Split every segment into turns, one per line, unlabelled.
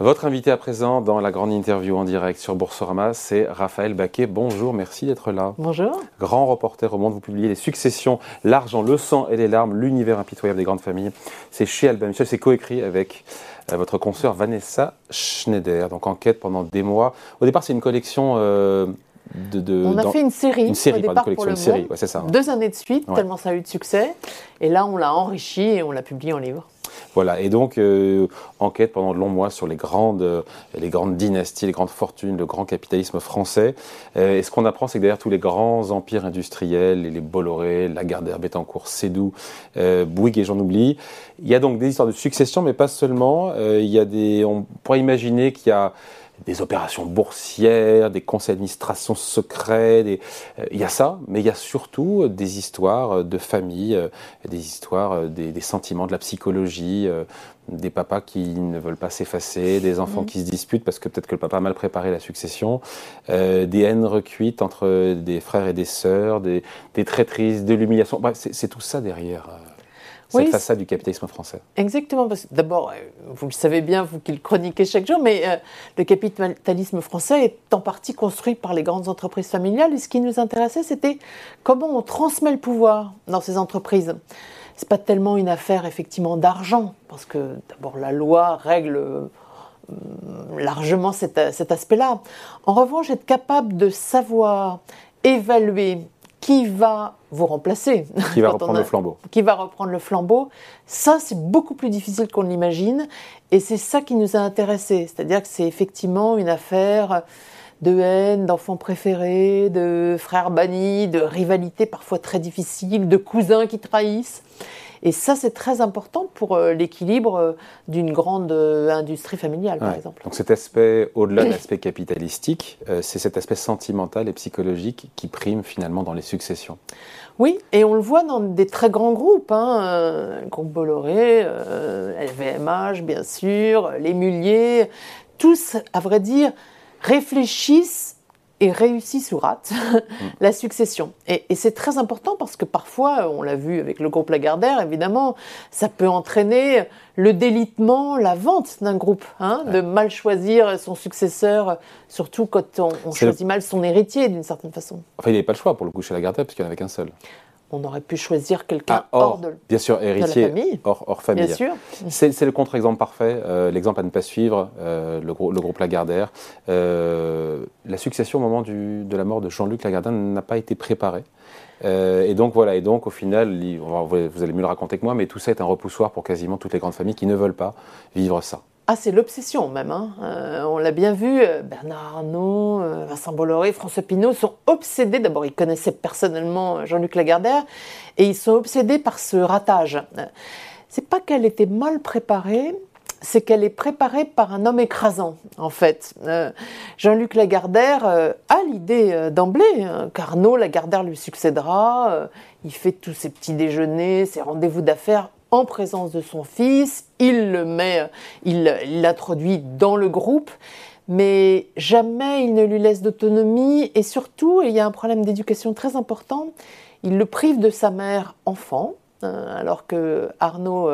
Votre invité à présent dans la grande interview en direct sur Boursorama, c'est Raphaël Baquet. Bonjour, merci d'être là.
Bonjour.
Grand reporter au monde, vous publiez Les Successions, L'argent, le sang et les larmes, l'univers impitoyable des grandes familles. C'est chez Albin Michel, c'est coécrit avec euh, votre consoeur Vanessa Schneider. Donc enquête pendant des mois. Au départ, c'est une collection. Euh, de, de,
on a fait une série,
une série,
au départ
une
pour le
une série, ouais, c'est ça.
Deux années de suite, tellement ça a eu de succès. Et là, on l'a enrichi et on l'a publié en livre.
Voilà, et donc euh, enquête pendant de longs mois sur les grandes, euh, les grandes dynasties, les grandes fortunes, le grand capitalisme français. Euh, et ce qu'on apprend, c'est que derrière tous les grands empires industriels, les, les Bolloré, Lagardère, Bettencourt, Sédou, euh, Bouygues et j'en oublie, il y a donc des histoires de succession, mais pas seulement. Euh, il y a des, on pourrait imaginer qu'il y a des opérations boursières, des conseils d'administration secrets, des, euh, il y a ça, mais il y a surtout des histoires de famille, euh, des histoires, euh, des, des, sentiments, de la psychologie, euh, des papas qui ne veulent pas s'effacer, des enfants mmh. qui se disputent parce que peut-être que le papa a mal préparé la succession, euh, des haines recuites entre des frères et des sœurs, des, des traîtrises, de l'humiliation. Bref, c'est tout ça derrière cette oui, façade du capitalisme français.
Exactement, parce que d'abord, vous le savez bien, vous qui le chroniquez chaque jour, mais euh, le capitalisme français est en partie construit par les grandes entreprises familiales, et ce qui nous intéressait, c'était comment on transmet le pouvoir dans ces entreprises. C'est pas tellement une affaire effectivement d'argent, parce que d'abord la loi règle euh, largement cet, cet aspect-là. En revanche, être capable de savoir évaluer qui va vous remplacer.
Qui va reprendre a, le flambeau.
Qui va reprendre le flambeau. Ça, c'est beaucoup plus difficile qu'on l'imagine. Et c'est ça qui nous a intéressés. C'est-à-dire que c'est effectivement une affaire de haine, d'enfants préférés, de frères bannis, de rivalités parfois très difficiles, de cousins qui trahissent. Et ça, c'est très important pour euh, l'équilibre euh, d'une grande euh, industrie familiale, par exemple.
Donc cet aspect, au-delà de l'aspect capitalistique, c'est cet aspect sentimental et psychologique qui prime finalement dans les successions.
Oui, et on le voit dans des très grands groupes, hein, le groupe Bolloré, euh, LVMH, bien sûr, les Mulliers, tous, à vrai dire, réfléchissent et réussissent ou ratent la succession. Et, et c'est très important parce que parfois, on l'a vu avec le groupe Lagardère, évidemment, ça peut entraîner le délitement, la vente d'un groupe, hein, ouais. de mal choisir son successeur, surtout quand on, on choisit le... mal son héritier d'une certaine façon.
Enfin, il n'avait pas le choix pour le coup chez Lagardère parce qu'il n'y en avait qu'un seul
on aurait pu choisir quelqu'un
ah, hors,
hors, de,
bien sûr, héritier,
de la famille.
Hors, hors famille.
Bien sûr.
C'est le contre-exemple parfait, euh, l'exemple à ne pas suivre, euh, le, le, groupe Lagardère. Euh, la succession au moment du, de la mort de Jean-Luc Lagardère n'a pas été préparée. Et donc voilà, et donc au final, vous allez mieux le raconter que moi, mais tout ça est un repoussoir pour quasiment toutes les grandes familles qui ne veulent pas vivre ça.
Ah, c'est l'obsession même. Hein. Euh, on l'a bien vu, euh, Bernard Arnault, euh, Vincent Bolloré, François Pinault sont obsédés. D'abord, ils connaissaient personnellement Jean-Luc Lagardère et ils sont obsédés par ce ratage. C'est pas qu'elle était mal préparée, c'est qu'elle est préparée par un homme écrasant, en fait. Jean-Luc Lagardère a l'idée d'emblée hein, qu'Arnaud Lagardère lui succédera. il fait tous ses petits déjeuners, ses rendez-vous d'affaires en présence de son fils, il le met, il l'introduit dans le groupe, mais jamais il ne lui laisse d'autonomie. Et surtout, il y a un problème d'éducation très important, il le prive de sa mère enfant, alors que Arnaud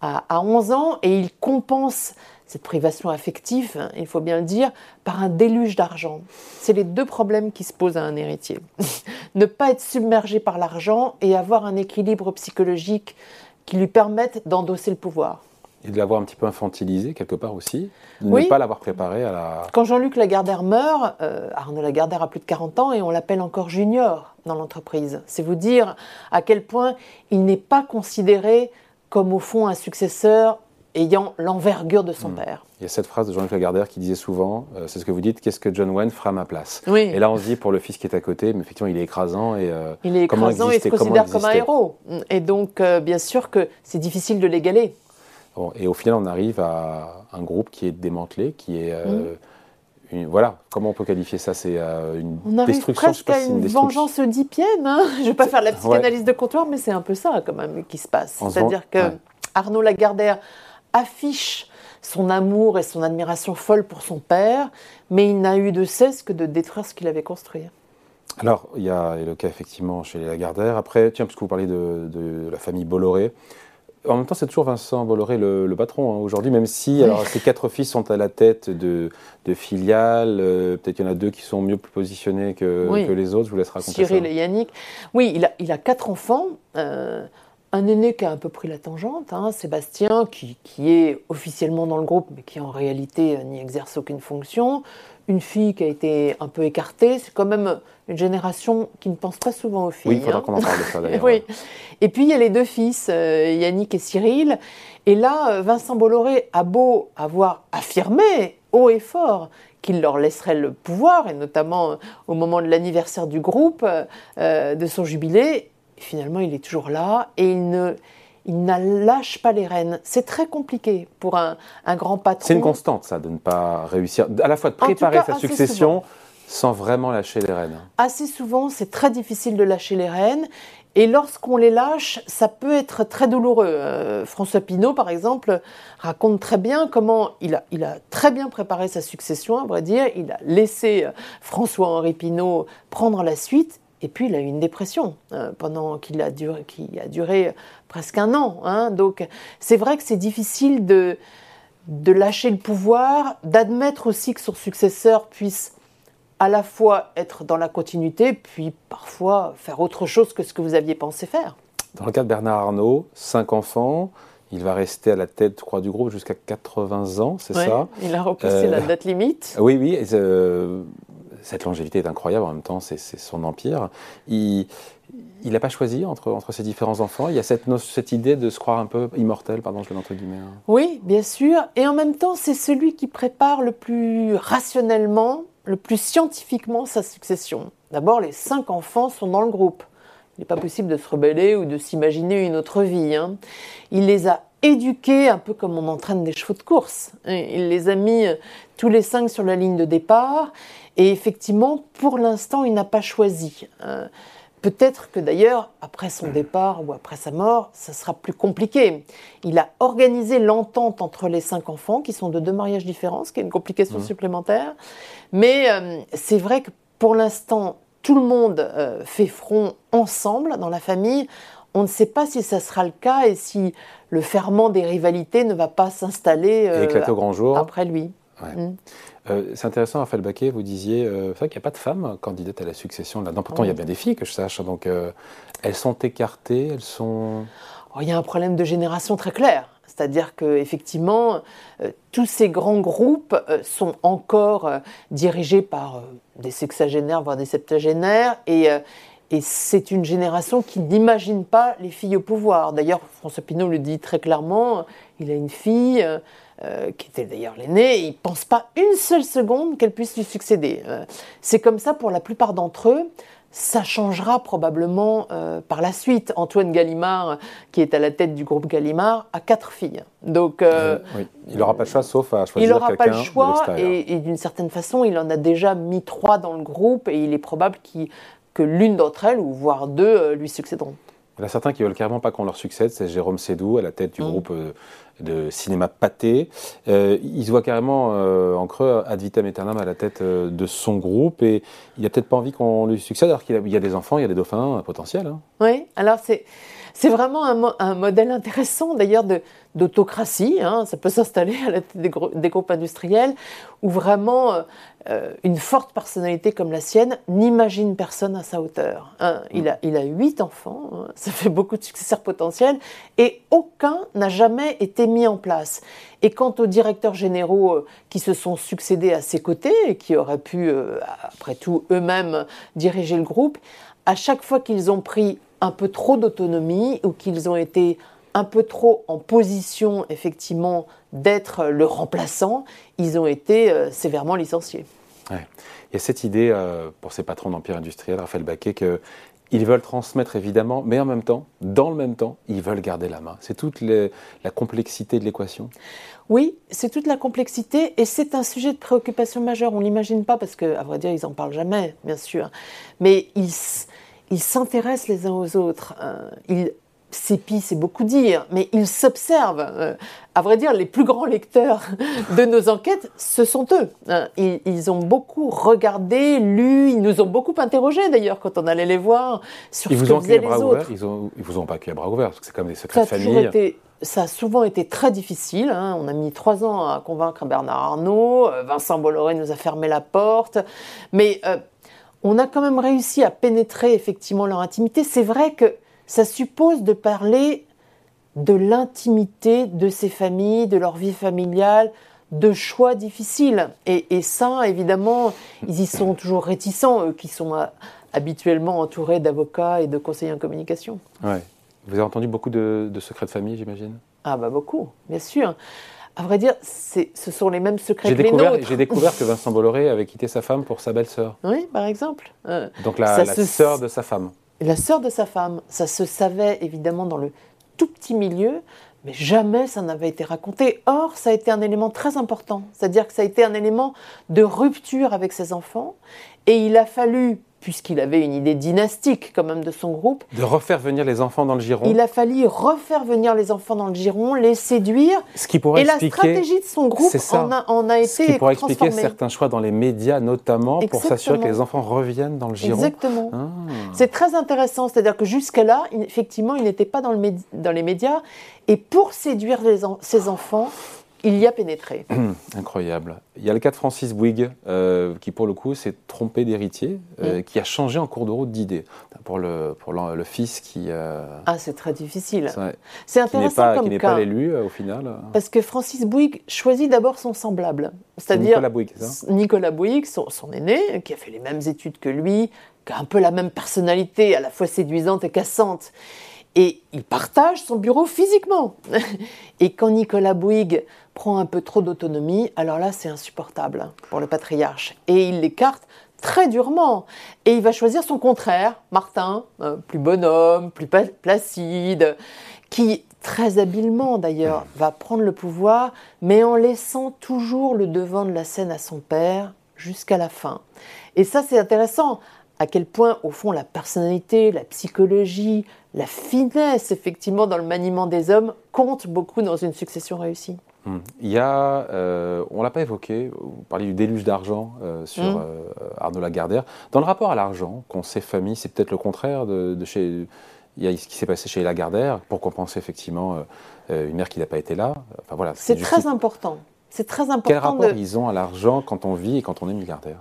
a 11 ans. Et il compense cette privation affective, il faut bien le dire, par un déluge d'argent. C'est les deux problèmes qui se posent à un héritier. ne pas être submergé par l'argent et avoir un équilibre psychologique qui lui permettent d'endosser le pouvoir.
Et de l'avoir un petit peu infantilisé quelque part aussi, de
oui.
ne pas l'avoir préparé à la...
Quand Jean-Luc Lagardère meurt, euh, Arnaud Lagardère a plus de 40 ans et on l'appelle encore junior dans l'entreprise. C'est vous dire à quel point il n'est pas considéré comme au fond un successeur ayant l'envergure de son mmh. père.
Il y a cette phrase de Jean-Luc Lagardère qui disait souvent, euh, c'est ce que vous dites, qu'est-ce que John Wayne fera à ma place?
Oui.
Et là on se dit pour le fils qui est à côté, mais effectivement il est écrasant et
euh, il est écrasant et se considère comme un héros. Et donc euh, bien sûr que c'est difficile de l'égaler.
Bon, et au final on arrive à un groupe qui est démantelé, qui est mmh. Une, voilà, comment on peut qualifier ça? C'est euh, une
on
destruction.
presque à une, une vengeance oedipienne. Hein je ne vais pas faire la psychanalyse ouais. de comptoir, mais c'est un peu ça quand même qui se passe. C'est-à-dire que ouais. Arnaud Lagardère affiche son amour et son admiration folle pour son père, mais il n'a eu de cesse que de détruire ce qu'il avait construit.
Alors, il y a le cas effectivement chez les Lagardère. Après, tiens, puisque vous parlez de, de la famille Bolloré, en même temps, c'est toujours Vincent Bolloré le, patron hein, aujourd'hui, même si alors, ses quatre fils sont à la tête de, de filiales. Euh, peut-être qu'il y en a deux qui sont mieux positionnés que, que, les autres. Je vous laisse raconter
Cyril et Yannick. Oui, il a, il a quatre enfants. Euh, un aîné qui a un peu pris la tangente, hein, Sébastien, qui, qui, est officiellement dans le groupe, mais qui en réalité euh, n'y exerce aucune fonction. Une fille qui a été un peu écartée. C'est quand même une génération qui ne pense pas souvent aux filles.
Oui, il faudra hein. qu'on en parle de ça d'ailleurs.
oui. Et puis il y a les deux fils, euh, Yannick et Cyril. Et là, euh, Vincent Bolloré a beau avoir affirmé haut et fort qu'il leur laisserait le pouvoir, et notamment au moment de l'anniversaire du groupe, de son jubilé, finalement, il est toujours là et il ne, il lâche pas les rênes. C'est très compliqué pour un, grand patron.
C'est une constante, ça, de ne pas réussir, à la fois de préparer sa succession sans vraiment lâcher les rênes.
Assez souvent, c'est très difficile de lâcher les rênes. Et lorsqu'on les lâche, ça peut être très douloureux. Euh, François Pinault, par exemple, raconte très bien comment il a, il a très bien préparé sa succession, à vrai dire. Il a laissé euh, François-Henri Pinault prendre la suite et puis il a eu une dépression euh, pendant qu'il a duré, qui a duré presque un an. Hein. Donc c'est vrai que c'est difficile de, de lâcher le pouvoir, d'admettre aussi que son successeur puisse à la fois être dans la continuité, puis parfois faire autre chose que ce que vous aviez pensé faire.
Dans le cas de Bernard Arnault, cinq enfants, il va rester à la tête, je crois, du groupe jusqu'à 80 ans, c'est ça?
Il a repoussé la euh, date limite.
Oui, oui. Euh, cette longévité est incroyable, en même temps, c'est son empire. Il n'a pas choisi entre, ses différents enfants? Il y a cette, idée de se croire un peu immortel, pardon, je le entre guillemets. Hein.
Oui, bien sûr. Et en même temps, c'est celui qui prépare le plus rationnellement, le plus scientifiquement sa succession. D'abord, les cinq enfants sont dans le groupe. Il n'est pas possible de se rebeller ou de s'imaginer une autre vie. Hein. Il les a éduqués un peu comme on entraîne des chevaux de course. Il les a mis tous les cinq sur la ligne de départ et effectivement, pour l'instant, il n'a pas choisi. Euh, peut-être que d'ailleurs, après son départ ou après sa mort, ça sera plus compliqué. Il a organisé l'entente entre les cinq enfants, qui sont de deux mariages différents, ce qui est une complication mmh. supplémentaire. Mais euh, c'est vrai que pour l'instant, tout le monde euh, fait front ensemble dans la famille. On ne sait pas si ça sera le cas et si le ferment des rivalités ne va pas s'installer
au grand jour.
après lui. Mmh.
Euh, c'est intéressant, Raphaël Baquet, vous disiez, euh, c'est vrai qu'il n'y a pas de femmes candidates à la succession là Pourtant, il y a bien des filles que je sache. Donc, euh, elles sont écartées, elles sont.
Oh, il y a un problème de génération très clair. C'est-à-dire qu'effectivement, tous ces grands groupes sont encore dirigés par des sexagénaires, voire des septagénaires, et, et c'est une génération qui n'imagine pas les filles au pouvoir. D'ailleurs, François Pinault le dit très clairement, il a une fille, euh, qui était d'ailleurs l'aîné, il ne pense pas une seule seconde qu'elle puisse lui succéder. Euh, c'est comme ça pour la plupart d'entre eux. Ça changera probablement euh, par la suite. Antoine Gallimard, qui est à la tête du groupe Gallimard, a quatre filles. Donc,
il n'aura pas le choix sauf à choisir
Il n'aura pas le choix et, et d'une certaine façon, il en a déjà mis trois dans le groupe et il est probable que l'une d'entre elles, ou voire deux, lui succéderont.
Il y en a certains qui veulent carrément pas qu'on leur succède, c'est Jérôme Sédou à la tête du mm. groupe de cinéma Pâté. Euh, il se voit carrément euh, en creux ad vitam aeternam à la tête de son groupe et il a peut-être pas envie qu'on lui succède alors qu'il y a des enfants, il y a des dauphins potentiels. Hein.
Oui, alors c'est c'est vraiment un, modèle intéressant d'ailleurs d'autocratie. Hein. ça peut s'installer à la tête des, groupes industriels où vraiment euh, euh, une forte personnalité comme la sienne n'imagine personne à sa hauteur. Hein. il, a, il a huit enfants, ça fait beaucoup de successeurs potentiels et aucun n'a jamais été mis en place. Et quant aux directeurs généraux euh, qui se sont succédés à ses côtés et qui auraient pu, après tout, eux-mêmes diriger le groupe, à chaque fois qu'ils ont pris un peu trop d'autonomie ou qu'ils ont été un peu trop en position effectivement d'être le remplaçant, ils ont été euh, sévèrement licenciés.
Il y a cette idée euh, pour ces patrons d'empire industriel, Raphaël Baquet, qu'ils veulent transmettre évidemment, mais en même temps, dans le même temps, ils veulent garder la main. C'est toute la complexité de l'équation.
Oui, c'est toute la complexité et c'est un sujet de préoccupation majeure. On l'imagine pas parce qu'à vrai dire, ils en parlent jamais, bien sûr. Mais ils, ils s'intéressent les uns aux autres. Hein. Ils s'épie, c'est beaucoup dire, mais ils s'observent. Euh, à vrai dire, les plus grands lecteurs de nos enquêtes, ce sont eux. Hein. Ils, ont beaucoup regardé, lu, ils nous ont beaucoup interrogés d'ailleurs quand on allait les voir sur
ils
ce que faisaient les autres.
Ils, ont, vous ont pas accueilli à bras ouverts, parce que c'est comme des secrets de famille.
ça a souvent été très difficile. Hein. On a mis trois ans à convaincre Bernard Arnault. Euh, Vincent Bolloré nous a fermé la porte. Mais euh, on a quand même réussi à pénétrer effectivement leur intimité. C'est vrai que ça suppose de parler de l'intimité de ces familles, de leur vie familiale, de choix difficiles. Et, ça, évidemment, ils y sont toujours réticents, eux qui sont euh, habituellement entourés d'avocats et de conseillers en communication.
Ouais. Vous avez entendu beaucoup de, secrets de famille, j'imagine?
Ah bah beaucoup, bien sûr. À vrai dire, ce sont les mêmes secrets que les nôtres.
J'ai découvert que Vincent Bolloré avait quitté sa femme pour sa belle-sœur.
Oui, par exemple.
Euh, Donc la, la sœur de sa femme.
La sœur de sa femme. Ça se savait évidemment dans le tout petit milieu, mais jamais ça n'avait été raconté. Or, ça a été un élément très important, c'est-à-dire que ça a été un élément de rupture avec ses enfants, et il a fallu puisqu'il avait une idée dynastique quand même de son groupe.
De refaire venir les enfants dans le giron.
Il a fallu refaire venir les enfants dans le giron, les séduire.
Ce qui pourrait
et
la
stratégie de son groupe en a, en a, été Ce
qui pourrait expliquer certains choix dans les médias notamment pour s'assurer que les enfants reviennent dans le giron.
Exactement. Ah. C'est très intéressant, c'est-à-dire que jusqu'à là, effectivement, il n'était pas dans, le dans les médias. Et pour séduire les ses enfants, il y a pénétré.
Incroyable. Il y a le cas de Francis Bouygues, euh, qui pour le coup s'est trompé d'héritier, euh, mm. qui a changé en cours de route d'idée. Pour le, pour le, fils qui.
Euh, ah, c'est très difficile. C'est intéressant
qui pas,
comme
qui n'est pas l'élu au final.
Parce que Francis Bouygues choisit d'abord son semblable. C'est-à-dire.
Nicolas Bouygues, ça
Nicolas Bouygues, son, son, aîné, qui a fait les mêmes études que lui, qui a un peu la même personnalité, à la fois séduisante et cassante. Et il partage son bureau physiquement. et quand Nicolas Bouygues prend un peu trop d'autonomie, alors là, c'est insupportable pour le patriarche. Et il l'écarte très durement. Et il va choisir son contraire, Martin, plus bonhomme, plus placide, qui très habilement d'ailleurs va prendre le pouvoir, mais en laissant toujours le devant de la scène à son père jusqu'à la fin. Et ça, c'est intéressant à quel point, au fond, la personnalité, la psychologie, la finesse, effectivement, dans le maniement des hommes compte beaucoup dans une succession réussie.
Hmm. Il y a, euh, on ne l'a pas évoqué, vous parliez du déluge d'argent euh, sur hmm. euh, Arnaud Lagardère. Dans le rapport à l'argent, qu'on sait famille, c'est peut-être le contraire de, chez. Il y a ce qui s'est passé chez Lagardère, pour compenser effectivement une mère qui n'a pas été là.
Enfin, voilà, c'est très important. C'est très important.
Quel rapport ils ont à l'argent quand on vit et quand on est milliardaire?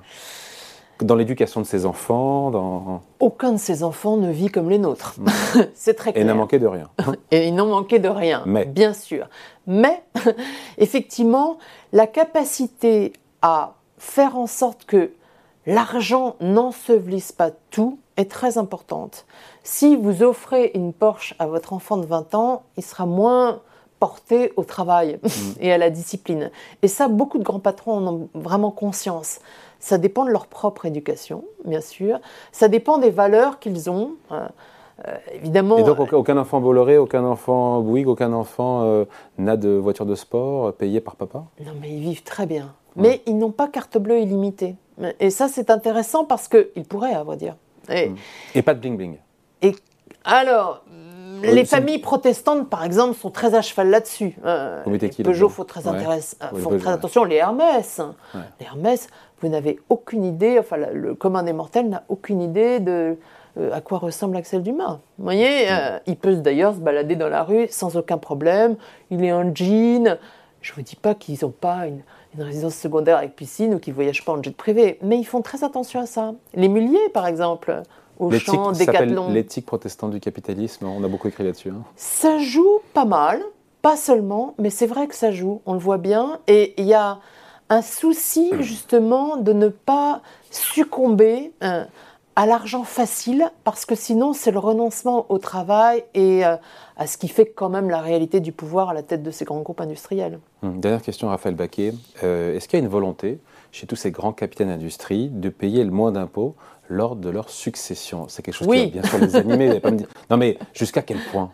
Dans l'éducation de ses enfants dans...
Aucun de ses enfants ne vit comme les nôtres. C'est très clair.
Et n'a manqué de rien.
Et ils n'ont manqué de rien, Mais. bien sûr. Mais, effectivement, la capacité à faire en sorte que l'argent n'ensevelisse pas tout est très importante. Si vous offrez une Porsche à votre enfant de 20 ans, il sera moins porté au travail hmm. et à la discipline. Et ça, beaucoup de grands patrons en ont vraiment conscience. Ça dépend de leur propre éducation, bien sûr. Ça dépend des valeurs qu'ils ont. Euh, euh, évidemment.
Et donc aucun enfant Bolloré, aucun enfant Bouygues, aucun enfant euh, n'a de voiture de sport payée par papa?
Non, mais ils vivent très bien. Mais ils n'ont pas carte bleue illimitée. Et ça, c'est intéressant parce qu'ils pourraient, à vrai dire.
Et, et pas de bling-bling.
Et alors, les familles protestantes, par exemple, sont très à cheval là-dessus. Euh, Peugeot, faut très, faut très attention. Les Hermès, les Hermès, vous n'avez aucune idée, enfin le commun des mortels n'a aucune idée de euh, à quoi ressemble Axel Dumas. Vous voyez, euh, il peut d'ailleurs se balader dans la rue sans aucun problème. Il est en jean. Je ne vous dis pas qu'ils n'ont pas une, résidence secondaire avec piscine ou qu'ils ne voyagent pas en jet privé, mais ils font très attention à ça. Les Mulliers, par exemple, au champ Décathlon.
L'éthique protestante du capitalisme, on a beaucoup écrit là-dessus. Hein.
Ça joue pas mal, pas seulement, mais c'est vrai que ça joue, on le voit bien. Et il y a un souci justement de ne pas succomber euh, à l'argent facile, parce que sinon c'est le renoncement au travail et euh, à ce qui fait quand même la réalité du pouvoir à la tête de ces grands groupes industriels.
Hum, dernière question, Raphaël Baquet. Euh, est-ce qu'il y a une volonté chez tous ces grands capitaines d'industrie de payer le moins d'impôts lors de leur succession C'est quelque chose qui va bien sûr les animer. pas me dire... Non mais jusqu'à quel point?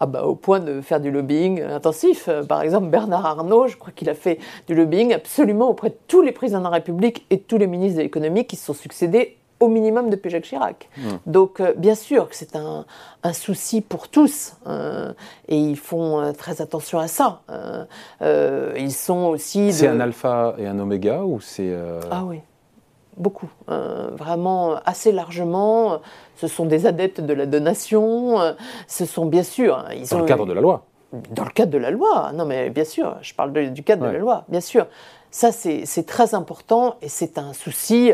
Ah bah, au point de faire du lobbying intensif. Euh, par exemple, Bernard Arnault, je crois qu'il a fait du lobbying absolument auprès de tous les présidents de la République et tous les ministres de l'économie qui se sont succédés au minimum depuis Jacques Chirac. Mmh. Donc, euh, bien sûr que c'est un, souci pour tous, euh, et ils font euh, très attention à ça. ils sont aussi.
C'est un alpha et un oméga ou c'est.
Ah oui beaucoup, vraiment assez largement. Ce sont des adeptes de la donation, ce sont bien sûr.
Hein, ils Dans le cadre de la loi
Dans le cadre de la loi, non mais bien sûr, je parle du cadre de la loi, bien sûr. Ça c'est très important et c'est un souci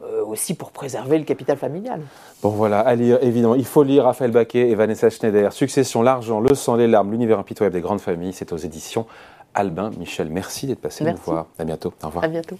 euh, aussi pour préserver le capital familial.
Bon voilà, à lire évidemment. Il faut lire Raphaël Baquet et Vanessa Schneider. Succession, l'argent, le sang, les larmes, l'univers impitoyable des grandes familles. C'est aux éditions Albin. Michel, merci d'être passé nous voir. À bientôt. Au revoir.
À bientôt.